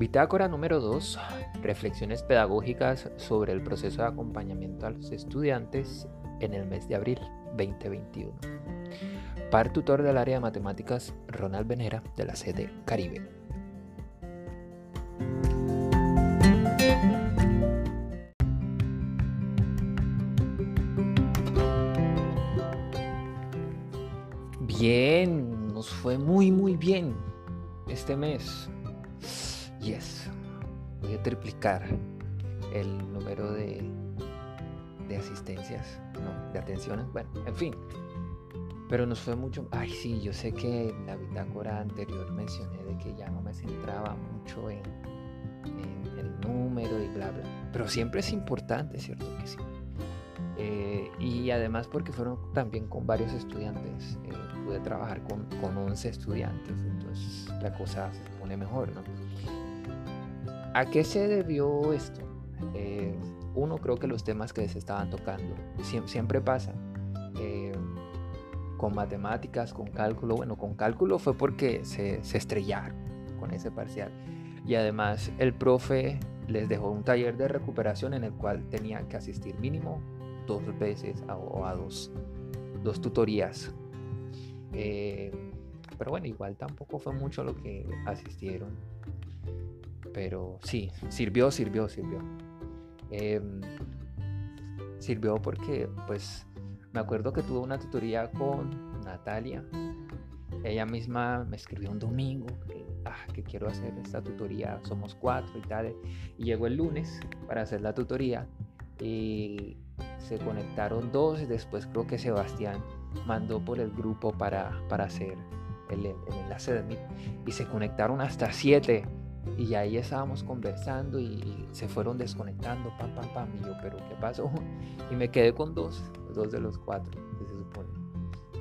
Bitácora número 2. Reflexiones pedagógicas sobre el proceso de acompañamiento a los estudiantes en el mes de abril 2021. Par tutor del área de matemáticas Ronald Venera de la sede Caribe. Bien, nos fue muy muy bien este mes. Yes, voy a triplicar el número de, de asistencias, no, de atenciones, bueno, en fin. Pero nos fue mucho. Ay, sí, yo sé que en la bitácora anterior mencioné de que ya no me centraba mucho en, el número y bla, bla. Pero siempre es importante, ¿cierto que sí? Eh, y además porque fueron también con varios estudiantes, eh, pude trabajar con, con 11 estudiantes, entonces la cosa se pone mejor, ¿no? ¿A qué se debió esto? Eh, uno creo que los temas que se estaban tocando, siempre, siempre pasa, con matemáticas, con cálculo, bueno, con cálculo fue porque se, se estrellaron con ese parcial. Y además el profe les dejó un taller de recuperación en el cual tenían que asistir mínimo dos veces o a dos, dos tutorías. Eh, pero bueno, igual tampoco fue mucho lo que asistieron. Pero sí, sirvió, sirvió, sirvió. Em, sirvió porque, pues, me acuerdo que tuve una tutoría con Natalia. Ella misma me escribió un domingo que, ah, quiero hacer esta tutoría. Somos cuatro y tal. Y llegó el lunes para hacer la tutoría. Y se conectaron dos, después creo que Sebastián mandó por el grupo para, para hacer el, enlace de Meet y se conectaron hasta siete y ahí estábamos conversando y, se fueron desconectando, pam, pam, pam, y yo, pero ¿qué pasó? Y me quedé con dos, dos de los cuatro, que se supone,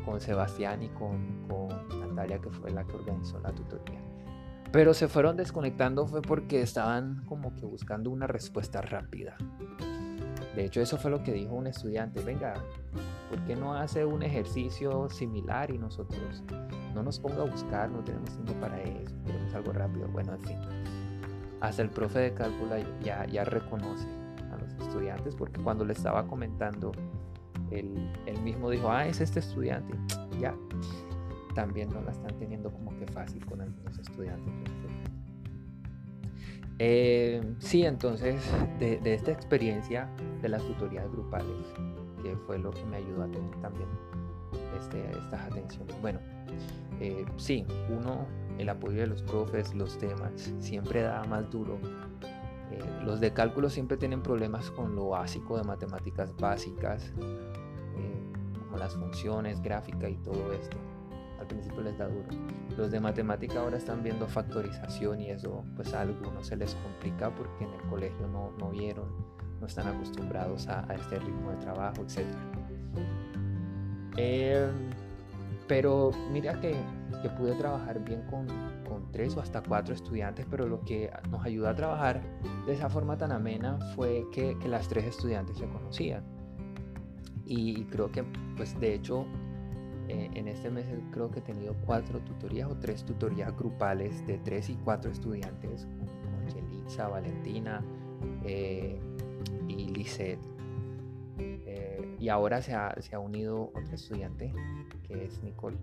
con Sebastián y con, con Natalia, que fue la que organizó la tutoría. Pero se fueron desconectando fue porque estaban como que buscando una respuesta rápida. De hecho, eso fue lo que dijo un estudiante. Venga, ¿por qué no hace un ejercicio similar y nosotros no nos ponga a buscar? No tenemos tiempo para eso, queremos algo rápido. Bueno, en fin. Hasta el profe de cálculo ya, ya reconoce a los estudiantes porque cuando le estaba comentando, él, mismo dijo, ah, es este estudiante. Ya, también no la están teniendo como que fácil con algunos estudiantes. Eh, sí, entonces de, esta experiencia de las tutorías grupales, que fue lo que me ayudó a tener también este, estas atenciones. Bueno, eh, sí, uno, el apoyo de los profes, los temas, siempre da más duro. Eh, los de cálculo siempre tienen problemas con lo básico de matemáticas básicas, como las funciones, gráfica y todo esto al principio les da duro. Los de matemática ahora están viendo factorización y eso pues a algunos se les complica porque en el colegio no, no vieron, no están acostumbrados a, este ritmo de trabajo, etc. Em, pero mira que, que, pude trabajar bien con, con, tres o hasta cuatro estudiantes, pero lo que nos ayudó a trabajar de esa forma tan amena fue que, que las tres estudiantes se conocían. Y creo que, pues de hecho, eh, en este mes creo que he tenido cuatro tutorías o tres tutorías grupales de tres y cuatro estudiantes, con Yelitza, Valentina eh, y. Eh, y ahora se ha, se ha unido otro estudiante que es Nicole.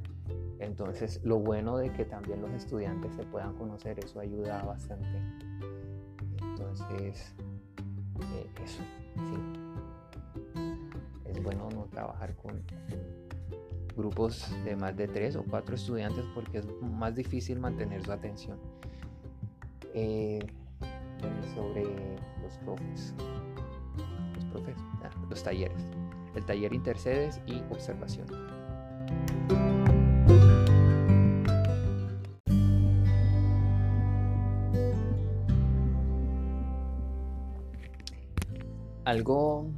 Entonces, lo bueno de que también los estudiantes se puedan conocer, eso ayuda bastante. Entonces, eso, sí. Es bueno no trabajar con, grupos de más de tres o cuatro estudiantes porque es más difícil mantener su atención. Eh, sobre los profes, ah, los talleres, el taller intercedes y observación. Algo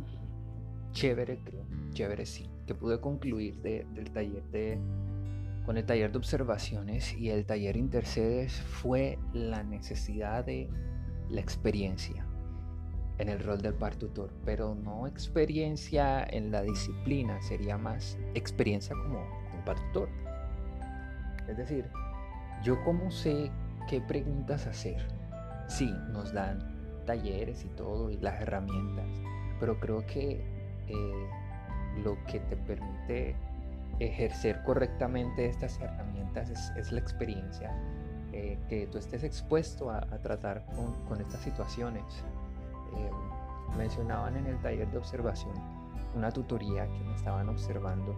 chévere, creo, chévere sí, que pude concluir del taller de, con el taller de observaciones y el taller intercedes fue la necesidad de la experiencia en el rol del par tutor, pero no experiencia en la disciplina, sería más experiencia como un par tutor. Es decir, yo cómo sé qué preguntas hacer, sí, nos dan talleres y todo y las herramientas, pero creo que eh, lo que te permite ejercer correctamente estas herramientas es, la experiencia, eh, que tú estés expuesto a, tratar con, estas situaciones. Eh, mencionaban en el taller de observación una tutoría que me estaban observando.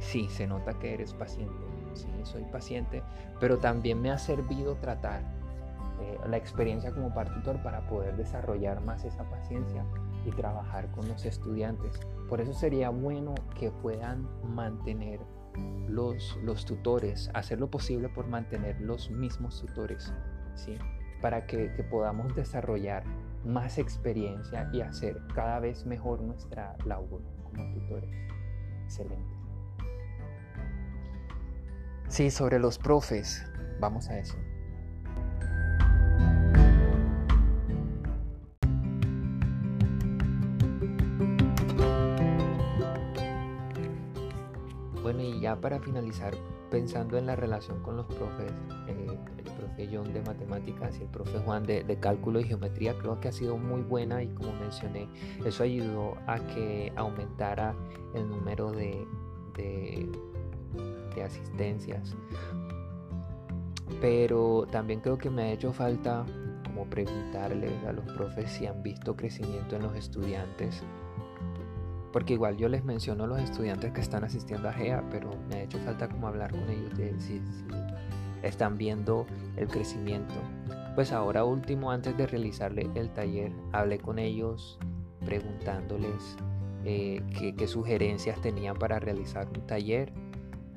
sí, se nota que eres paciente, sí, soy paciente, pero también me ha servido tratar eh, la experiencia como partitor para poder desarrollar más esa paciencia y trabajar con los estudiantes. Por eso sería bueno que puedan mantener los, los tutores, hacer lo posible por mantener los mismos tutores, ¿sí? para que, que podamos desarrollar más experiencia y hacer cada vez mejor nuestra labor como tutores. Excelente. Sí, sobre los profes, vamos a eso. Bueno, y ya para finalizar, pensando en la relación con los profes, eh, el profe John de matemáticas y el profe Juan de, cálculo y geometría, creo que ha sido muy buena y como mencioné, eso ayudó a que aumentara el número de, de, de asistencias. Pero también creo que me ha hecho falta como preguntarles a los profes si han visto crecimiento en los estudiantes porque igual yo les menciono a los estudiantes que están asistiendo a GEA, pero me ha hecho falta como hablar con ellos de si, están viendo el crecimiento. Pues ahora último, antes de realizarle el taller, hablé con ellos preguntándoles eh, qué, sugerencias tenían para realizar un taller.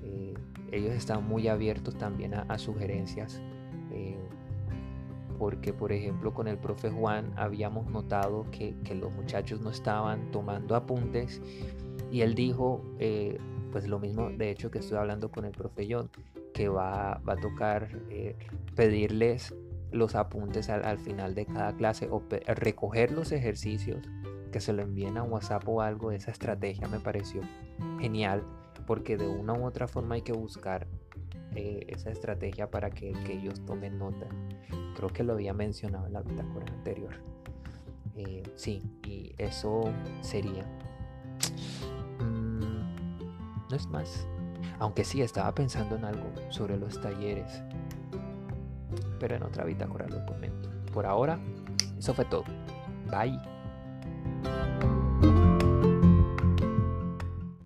Eh, ellos están muy abiertos también a, sugerencias. Eh, porque por ejemplo con el profe Juan habíamos notado que, los muchachos no estaban tomando apuntes y él dijo eh, pues lo mismo de hecho que estoy hablando con el profe John que va, a tocar eh, pedirles los apuntes al, final de cada clase o recoger los ejercicios que se lo envíen a WhatsApp o algo esa estrategia me pareció genial porque de una u otra forma hay que buscar eh, esa estrategia para que, ellos tomen nota. Creo que lo había mencionado en la bitácora anterior. Eh, sí, y eso sería. Mm, no es más. Aunque sí, estaba pensando en algo sobre los talleres. Pero en otra bitácora lo comento. Por ahora, eso fue todo. Bye.